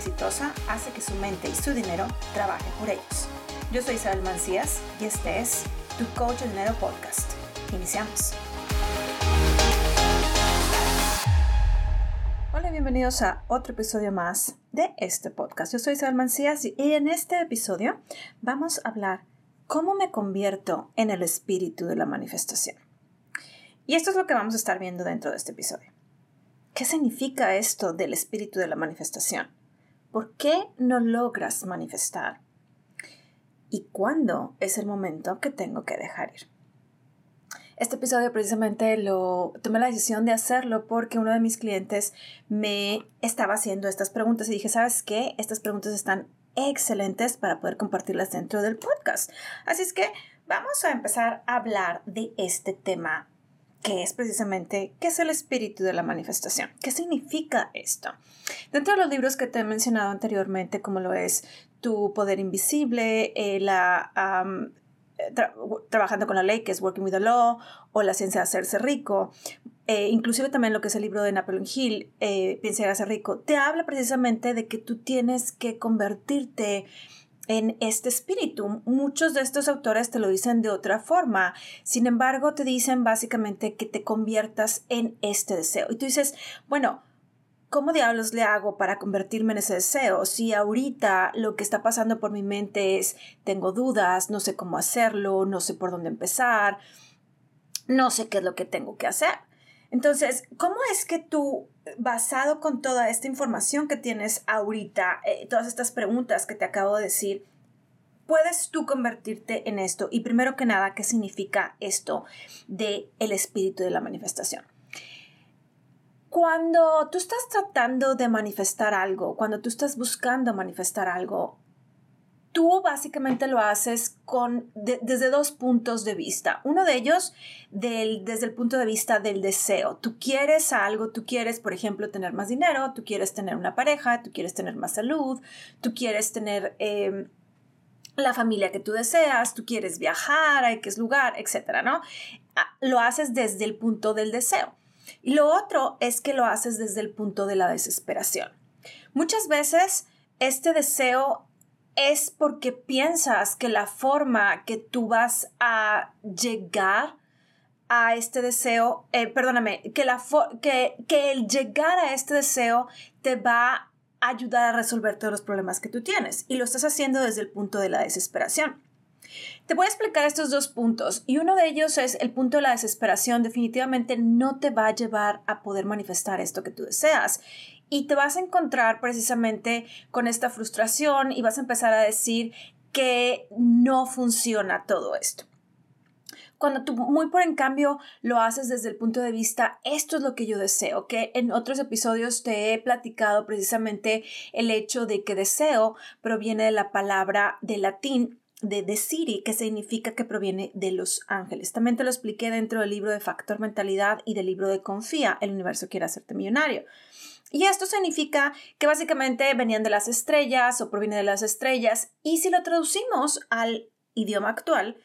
exitosa hace que su mente y su dinero trabajen por ellos. Yo soy Isabel Mancías y este es Tu Coach de Dinero Podcast. Iniciamos. Hola, bienvenidos a otro episodio más de este podcast. Yo soy Isabel Mancías y en este episodio vamos a hablar cómo me convierto en el espíritu de la manifestación. Y esto es lo que vamos a estar viendo dentro de este episodio. ¿Qué significa esto del espíritu de la manifestación? ¿Por qué no logras manifestar? ¿Y cuándo es el momento que tengo que dejar ir? Este episodio precisamente lo tomé la decisión de hacerlo porque uno de mis clientes me estaba haciendo estas preguntas y dije, ¿sabes qué? Estas preguntas están excelentes para poder compartirlas dentro del podcast. Así es que vamos a empezar a hablar de este tema que es precisamente qué es el espíritu de la manifestación. ¿Qué significa esto? Dentro de los libros que te he mencionado anteriormente, como lo es Tu Poder Invisible, eh, la, Trabajando con la Ley, que es Working with the Law, o La Ciencia de Hacerse Rico, eh, inclusive también lo que es el libro de Napoleon Hill, eh, Piensa y Hacerse Rico, te habla precisamente de que tú tienes que convertirte en este espíritu. Muchos de estos autores te lo dicen de otra forma, sin embargo te dicen básicamente que te conviertas en este deseo. Y tú dices, bueno, ¿cómo diablos le hago para convertirme en ese deseo? Si ahorita lo que está pasando por mi mente es, tengo dudas, no sé cómo hacerlo, no sé por dónde empezar, no sé qué es lo que tengo que hacer. Entonces, ¿cómo es que tú, basado con toda esta información que tienes ahorita, eh, todas estas preguntas que te acabo de decir, puedes tú convertirte en esto? Y primero que nada, ¿qué significa esto de el espíritu de la manifestación? Cuando tú estás tratando de manifestar algo, cuando tú estás buscando manifestar algo, tú básicamente lo haces con, desde dos puntos de vista. Uno de ellos desde el punto de vista del deseo. Tú quieres algo, tú quieres, por ejemplo, tener más dinero, tú quieres tener una pareja, tú quieres tener más salud, tú quieres tener em, la familia que tú deseas, tú quieres viajar a X lugar, etcétera, ¿no? Ah, lo haces desde el punto del deseo. Y lo otro es que lo haces desde el punto de la desesperación. Muchas veces este deseo es porque piensas que la forma que tú vas a llegar a este deseo, eh, perdóname, que, la que, que el llegar a este deseo te va a ayudar a resolver todos los problemas que tú tienes y lo estás haciendo desde el punto de la desesperación. Te voy a explicar estos dos puntos y uno de ellos es el punto de la desesperación definitivamente no te va a llevar a poder manifestar esto que tú deseas y te vas a encontrar precisamente con esta frustración y vas a empezar a decir que no funciona todo esto. Cuando tú muy por en cambio lo haces desde el punto de vista, esto es lo que yo deseo, que en otros episodios te he platicado precisamente el hecho de que deseo proviene de la palabra de latín de City, que significa que proviene de los ángeles. También te lo expliqué dentro del libro de Factor Mentalidad y del libro de Confía, el universo quiere hacerte millonario. Y esto significa que básicamente venían de las estrellas o proviene de las estrellas. Y si lo traducimos al idioma actual,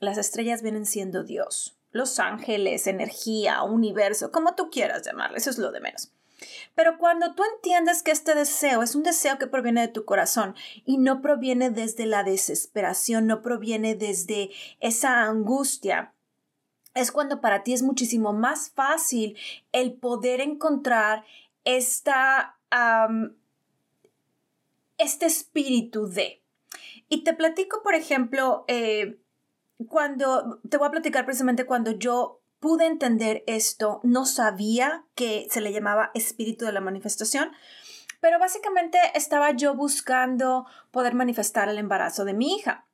las estrellas vienen siendo Dios, los ángeles, energía, universo, como tú quieras llamarlo, eso es lo de menos. Pero cuando tú entiendes que este deseo es un deseo que proviene de tu corazón y no proviene desde la desesperación, no proviene desde esa angustia, es cuando para ti es muchísimo más fácil el poder encontrar esta, este espíritu de. Y te platico, por ejemplo, eh, cuando, te voy a platicar precisamente cuando yo pude entender esto, no sabía que se le llamaba espíritu de la manifestación, pero básicamente estaba yo buscando poder manifestar el embarazo de mi hija.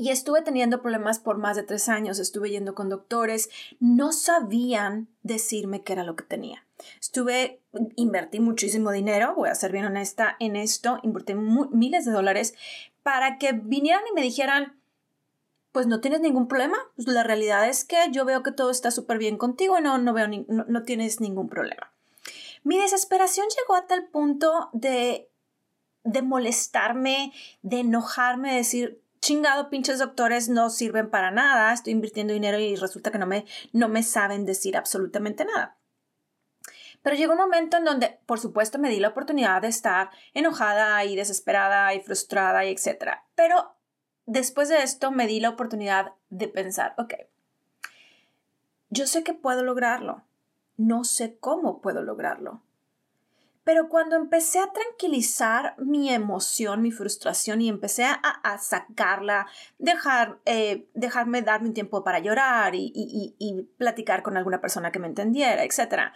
Y estuve teniendo problemas por más de tres años, estuve yendo con doctores, no sabían decirme qué era lo que tenía. Estuve, invertí muchísimo dinero, voy a ser bien honesta en esto, invertí miles de dólares para que vinieran y me dijeran, pues no tienes ningún problema, pues la realidad es que yo veo que todo está súper bien contigo y no, no veo, no, tienes ningún problema. Mi desesperación llegó a tal punto de, de molestarme, de enojarme, de decir, chingado, pinches doctores no sirven para nada, estoy invirtiendo dinero y resulta que no me, no me saben decir absolutamente nada. Pero llegó un momento en donde, por supuesto, me di la oportunidad de estar enojada y desesperada y frustrada y etcétera. Pero después de esto me di la oportunidad de pensar, ok, yo sé que puedo lograrlo, no sé cómo puedo lograrlo. Pero cuando empecé a tranquilizar mi emoción, mi frustración y empecé a, sacarla, dejar, eh, dejarme darme un tiempo para llorar y, y, platicar con alguna persona que me entendiera, etc.,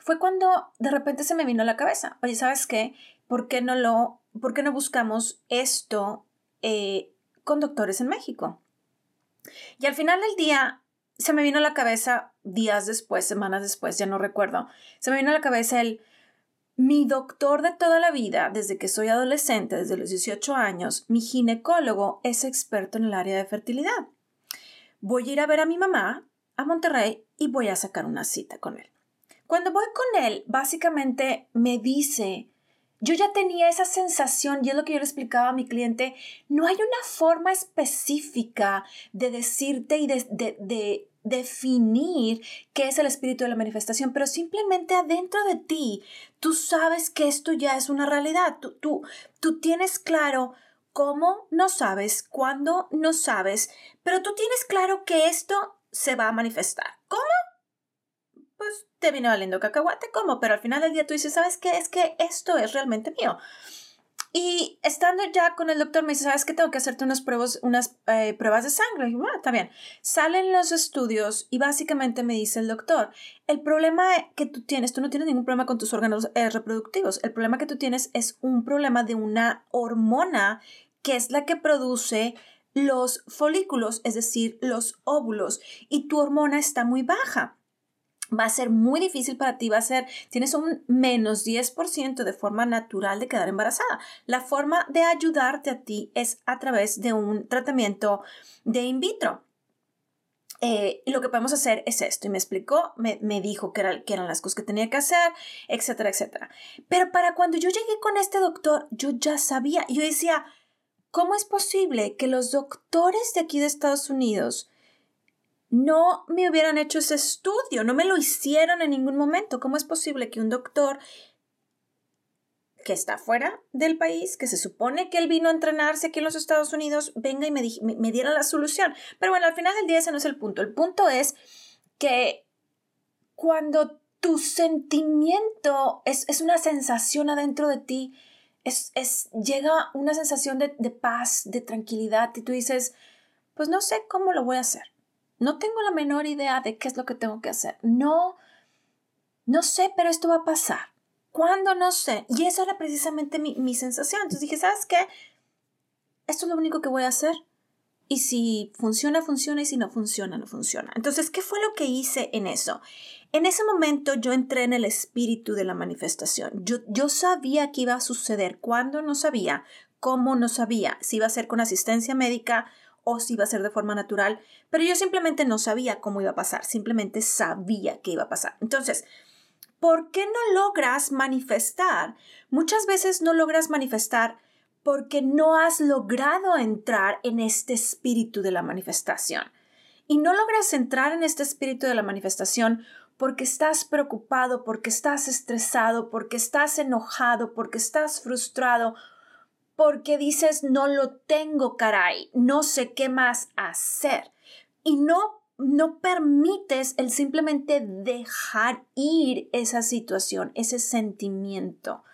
fue cuando de repente se me vino a la cabeza, oye, ¿sabes qué? ¿Por qué no, lo, por qué no buscamos esto eh, con doctores en México? Y al final del día se me vino a la cabeza días después, semanas después, ya no recuerdo, se me vino a la cabeza el, mi doctor de toda la vida, desde que soy adolescente, desde los 18 años, mi ginecólogo es experto en el área de fertilidad. Voy a ir a ver a mi mamá a Monterrey y voy a sacar una cita con él. Cuando voy con él, básicamente me dice, yo ya tenía esa sensación, y es lo que yo le explicaba a mi cliente, no hay una forma específica de decirte y de, de, definir qué es el espíritu de la manifestación, pero simplemente adentro de ti, tú sabes que esto ya es una realidad, tú, tú, tú tienes claro cómo no sabes, cuándo no sabes, pero tú tienes claro que esto se va a manifestar. ¿Cómo? Pues te viene valiendo cacahuate como, pero al final del día tú dices, ¿sabes qué? Es que esto es realmente mío. Y estando ya con el doctor, me dice, ¿sabes qué? Tengo que hacerte unas pruebas, unas, eh, pruebas de sangre. Y ah, está bien. Salen los estudios y básicamente me dice el doctor, el problema que tú tienes, tú no tienes ningún problema con tus órganos eh, reproductivos. El problema que tú tienes es un problema de una hormona que es la que produce los folículos, es decir, los óvulos, y tu hormona está muy baja va a ser muy difícil para ti, va a ser, tienes un menos 10% de forma natural de quedar embarazada. La forma de ayudarte a ti es a través de un tratamiento de in vitro. Eh, y lo que podemos hacer es esto. Y me explicó, me, dijo que, era, que, eran las cosas que tenía que hacer, etcétera, etcétera. Pero para cuando yo llegué con este doctor, yo ya sabía. Yo decía, ¿cómo es posible que los doctores de aquí de Estados Unidos no me hubieran hecho ese estudio, no me lo hicieron en ningún momento. ¿Cómo es posible que un doctor que está fuera del país, que se supone que él vino a entrenarse aquí en los Estados Unidos, venga y me, diera la solución? Pero bueno, al final del día ese no es el punto. El punto es que cuando tu sentimiento es, una sensación adentro de ti, es, llega una sensación de, de paz, de tranquilidad, y tú dices, pues no sé cómo lo voy a hacer no tengo la menor idea de qué es lo que tengo que hacer. No, no sé, pero esto va a pasar. ¿Cuándo? No sé. Y eso era precisamente mi, mi sensación. Entonces dije, ¿sabes qué? Esto es lo único que voy a hacer. Y si funciona, funciona. Y si no funciona, no funciona. Entonces, ¿qué fue lo que hice en eso? En ese momento yo entré en el espíritu de la manifestación. Yo, yo sabía que iba a suceder. ¿Cuándo? No sabía. ¿Cómo? No sabía. Si iba a ser con asistencia médica o si iba a ser de forma natural, pero yo simplemente no sabía cómo iba a pasar, simplemente sabía que iba a pasar. Entonces, ¿por qué no logras manifestar? Muchas veces no logras manifestar porque no has logrado entrar en este espíritu de la manifestación. Y no logras entrar en este espíritu de la manifestación porque estás preocupado, porque estás estresado, porque estás enojado, porque estás frustrado porque dices no lo tengo, caray, no sé qué más hacer. Y no no permites el simplemente dejar ir esa situación, ese sentimiento.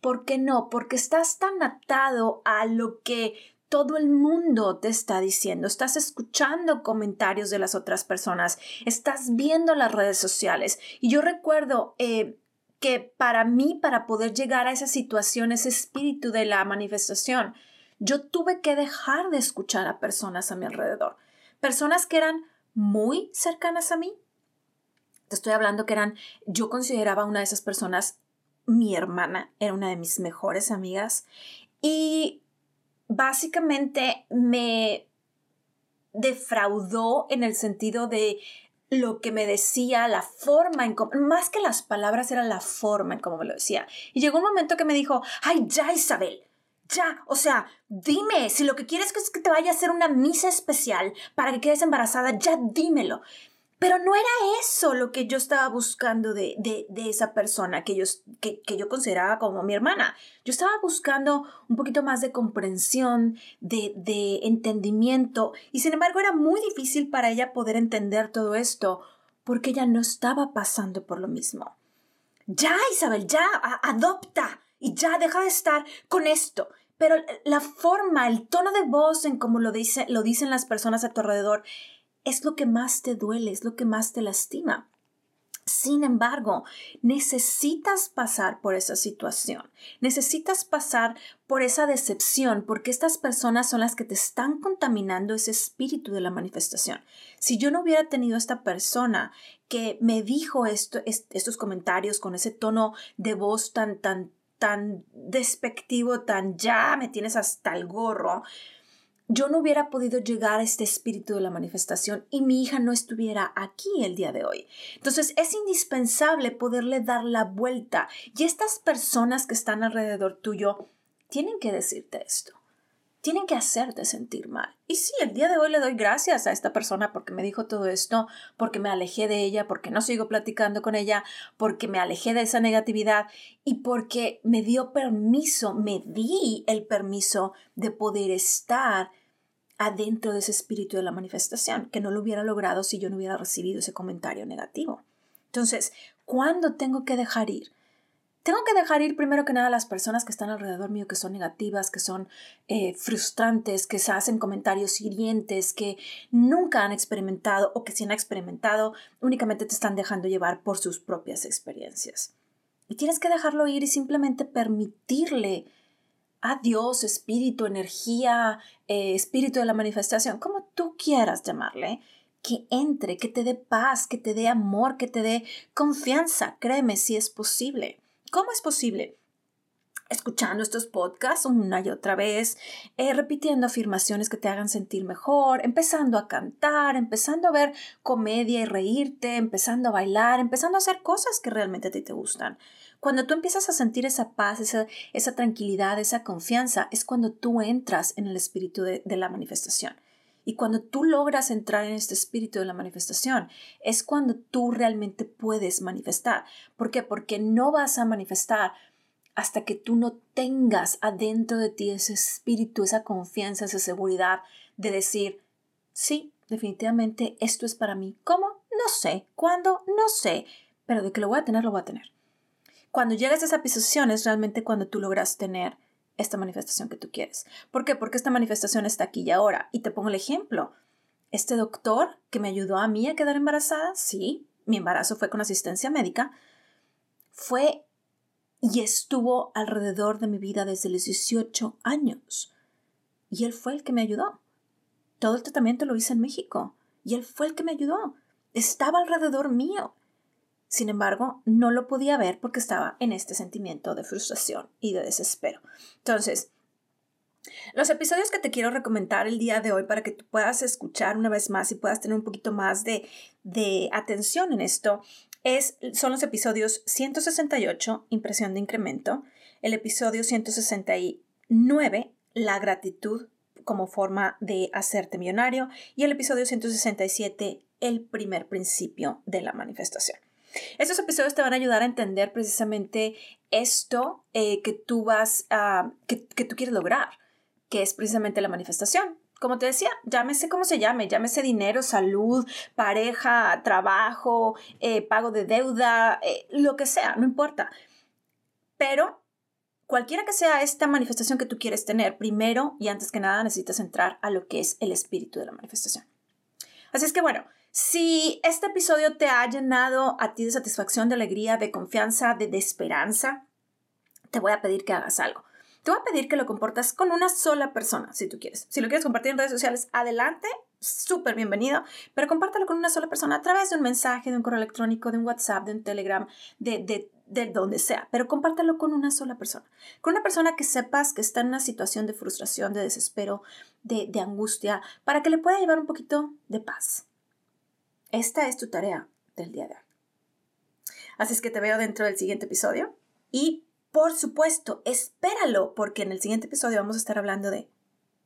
¿Por qué no? Porque estás tan atado a lo que todo el mundo te está diciendo, estás escuchando comentarios de las otras personas, estás viendo las redes sociales. Y yo recuerdo eh, que para mí, para poder llegar a esa situación, ese espíritu de la manifestación, yo tuve que dejar de escuchar a personas a mi alrededor. Personas que eran muy cercanas a mí. Te estoy hablando que eran, yo consideraba una de esas personas mi hermana, era una de mis mejores amigas y básicamente me defraudó en el sentido de lo que me decía, la forma en cómo, más que las palabras era la forma en cómo me lo decía. Y llegó un momento que me dijo, ay, ya Isabel, ya, o sea, dime, si lo que quieres es que te vaya a hacer una misa especial para que quedes embarazada, ya dímelo. Pero no era eso lo que yo estaba buscando de, esa persona que yo, que, yo consideraba como mi hermana. Yo estaba buscando un poquito más de comprensión, de, de entendimiento, y sin embargo era muy difícil para ella poder entender todo esto porque ella no estaba pasando por lo mismo. Ya, Isabel, ya, adopta y ya deja de estar con esto. Pero la forma, el tono de voz en cómo lo, dice, lo dicen las personas a tu alrededor, es lo que más te duele, es lo que más te lastima. Sin embargo, necesitas pasar por esa situación, necesitas pasar por esa decepción, porque estas personas son las que te están contaminando ese espíritu de la manifestación. Si yo no hubiera tenido esta persona que me dijo esto, estos comentarios con ese tono de voz tan, tan, tan despectivo, tan ya me tienes hasta el gorro, yo no hubiera podido llegar a este espíritu de la manifestación y mi hija no estuviera aquí el día de hoy. Entonces es indispensable poderle dar la vuelta y estas personas que están alrededor tuyo tienen que decirte esto. Tienen que hacerte sentir mal. Y sí, el día de hoy le doy gracias a esta persona porque me dijo todo esto, porque me alejé de ella, porque no sigo platicando con ella, porque me alejé de esa negatividad y porque me dio permiso, me di el permiso de poder estar adentro de ese espíritu de la manifestación, que no lo hubiera logrado si yo no hubiera recibido ese comentario negativo. Entonces, ¿cuándo tengo que dejar ir? Tengo que dejar ir primero que nada a las personas que están alrededor mío, que son negativas, que son eh, frustrantes, que se hacen comentarios hirientes, que nunca han experimentado o que si han experimentado únicamente te están dejando llevar por sus propias experiencias. Y tienes que dejarlo ir y simplemente permitirle a Dios, espíritu, energía, eh, espíritu de la manifestación, como tú quieras llamarle, que entre, que te dé paz, que te dé amor, que te dé confianza. Créeme si es posible. ¿Cómo es posible? escuchando estos podcasts una y otra vez, eh, repitiendo afirmaciones que te hagan sentir mejor, empezando a cantar, empezando a ver comedia y reírte, empezando a bailar, empezando a hacer cosas que realmente a ti te gustan. Cuando tú empiezas a sentir esa paz, esa, esa tranquilidad, esa confianza, es cuando tú entras en el espíritu de, de la manifestación. Y cuando tú logras entrar en este espíritu de la manifestación, es cuando tú realmente puedes manifestar. ¿Por qué? Porque no vas a manifestar hasta que tú no tengas adentro de ti ese espíritu, esa confianza, esa seguridad de decir, sí, definitivamente esto es para mí. ¿Cómo? No sé. ¿Cuándo? No sé. Pero de que lo voy a tener, lo voy a tener. Cuando llegas a esa posición es realmente cuando tú logras tener esta manifestación que tú quieres. ¿Por qué? Porque esta manifestación está aquí y ahora. Y te pongo el ejemplo. Este doctor que me ayudó a mí a quedar embarazada, sí, mi embarazo fue con asistencia médica, fue y estuvo alrededor de mi vida desde los 18 años. Y él fue el que me ayudó. Todo el tratamiento lo hice en México y él fue el que me ayudó. Estaba alrededor mío. Sin embargo, no lo podía ver porque estaba en este sentimiento de frustración y de desespero. Entonces, los episodios que te quiero recomendar el día de hoy para que tú puedas escuchar una vez más y puedas tener un poquito más de, de atención en esto es, son los episodios 168, impresión de incremento, el episodio 169, la gratitud como forma de hacerte millonario y el episodio 167, el primer principio de la manifestación. Estos episodios te van a ayudar a entender precisamente esto eh, que tú vas a, que, tú quieres lograr, que es precisamente la manifestación. Como te decía, llámese como se llame, llámese dinero, salud, pareja, trabajo, eh, pago de deuda, eh, lo que sea, no importa. Pero cualquiera que sea esta manifestación que tú quieres tener, primero y antes que nada necesitas entrar a lo que es el espíritu de la manifestación. Así es que bueno, si este episodio te ha llenado a ti de satisfacción, de alegría, de confianza, de, esperanza, te voy a pedir que hagas algo. Te voy a pedir que lo comportas con una sola persona, si tú quieres. Si lo quieres compartir en redes sociales, adelante, súper bienvenido, pero compártelo con una sola persona a través de un mensaje, de un correo electrónico, de un WhatsApp, de un Telegram, de, de, de donde sea, pero compártelo con una sola persona. Con una persona que sepas que está en una situación de frustración, de desespero, de, de angustia, para que le pueda llevar un poquito de paz. Esta es tu tarea del día de hoy. Así es que te veo dentro del siguiente episodio y por supuesto, espéralo porque en el siguiente episodio vamos a estar hablando de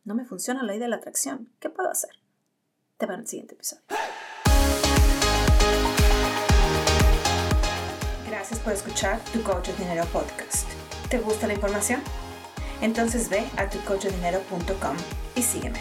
no me funciona la ley de la atracción, ¿qué puedo hacer? Te veo en el siguiente episodio. Gracias por escuchar tu Coach de Dinero podcast. ¿Te gusta la información? Entonces ve a tucoachdinero.com y sígueme.